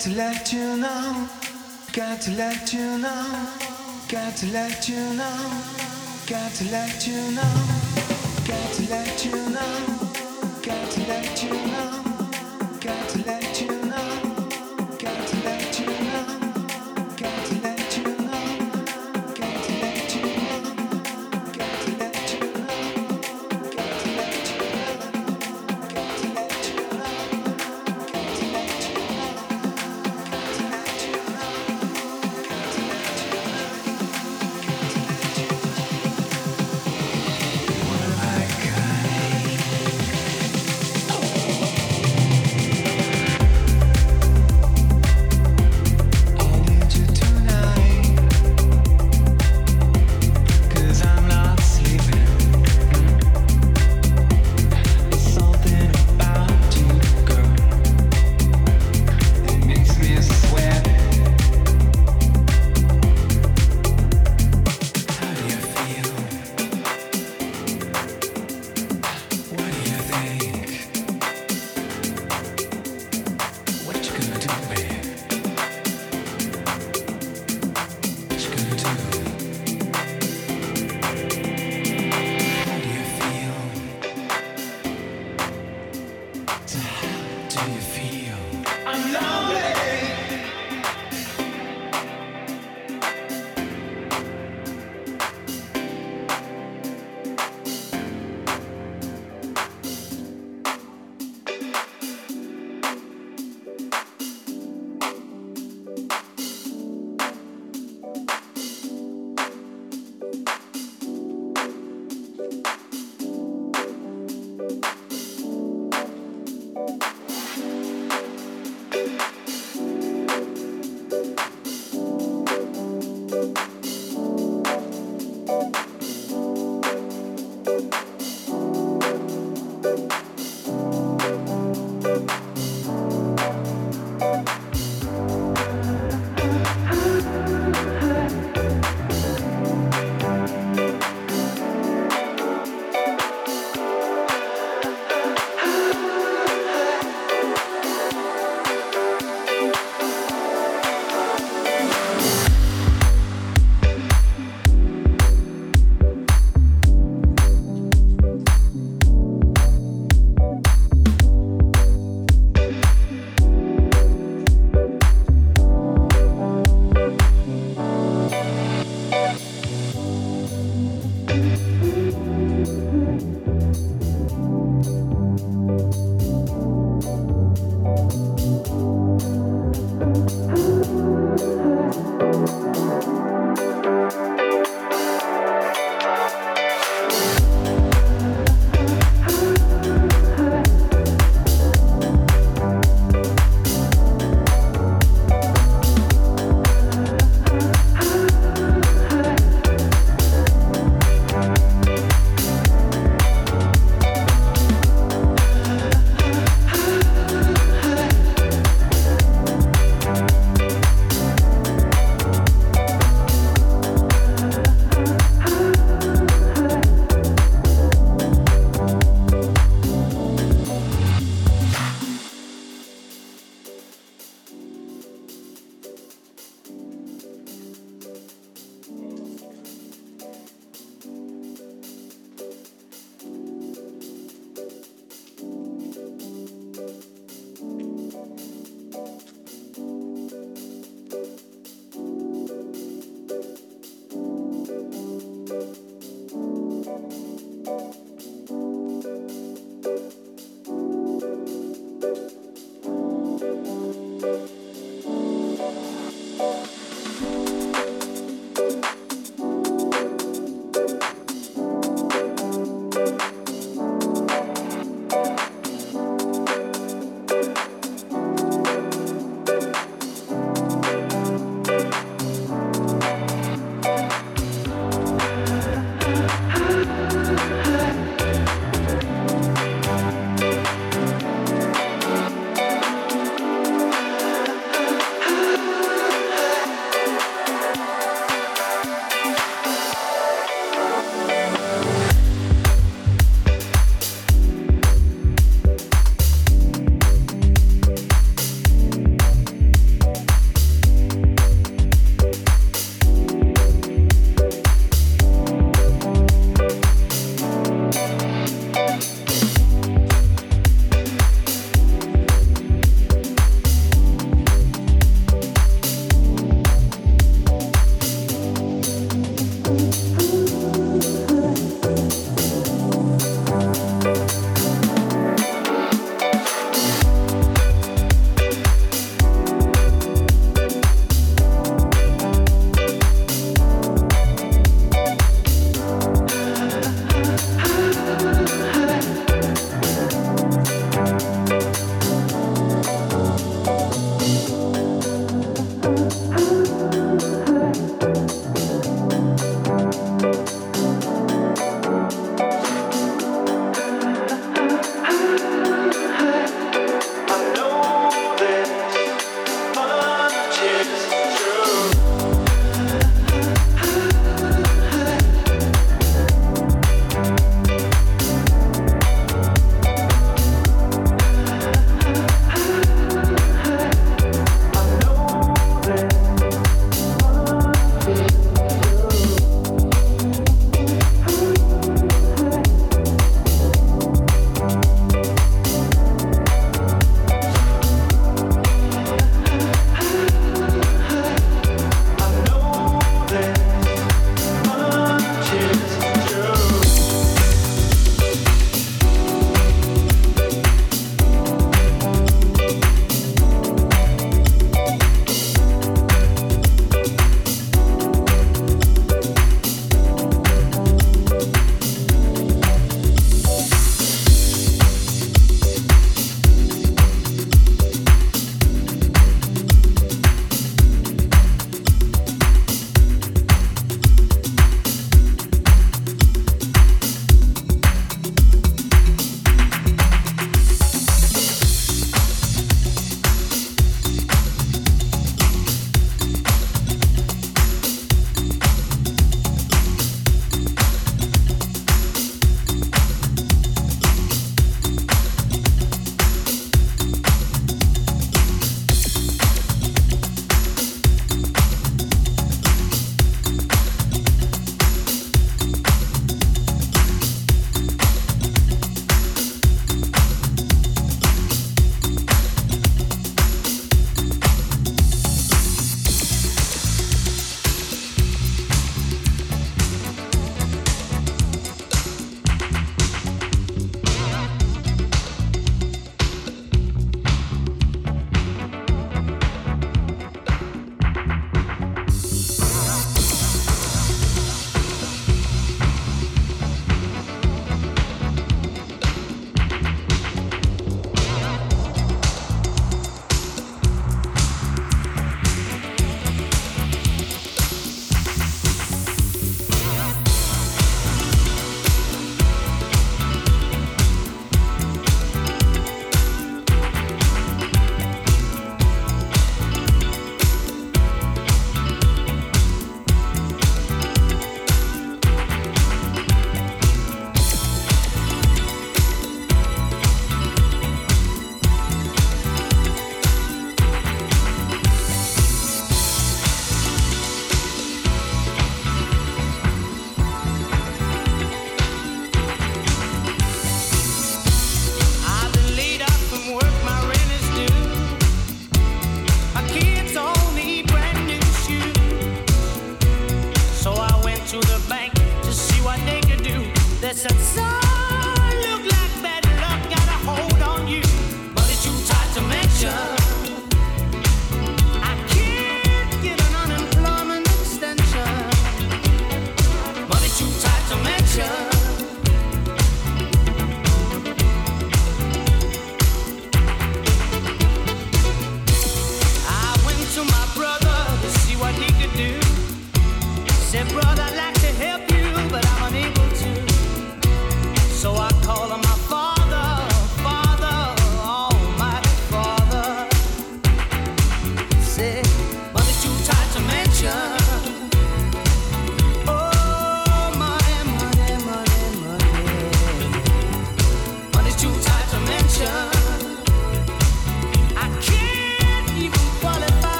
To let you know, got to let you know, got to let you know, got to let you know, got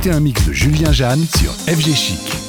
Écoutez un mix de Julien Jeanne sur FG Chic.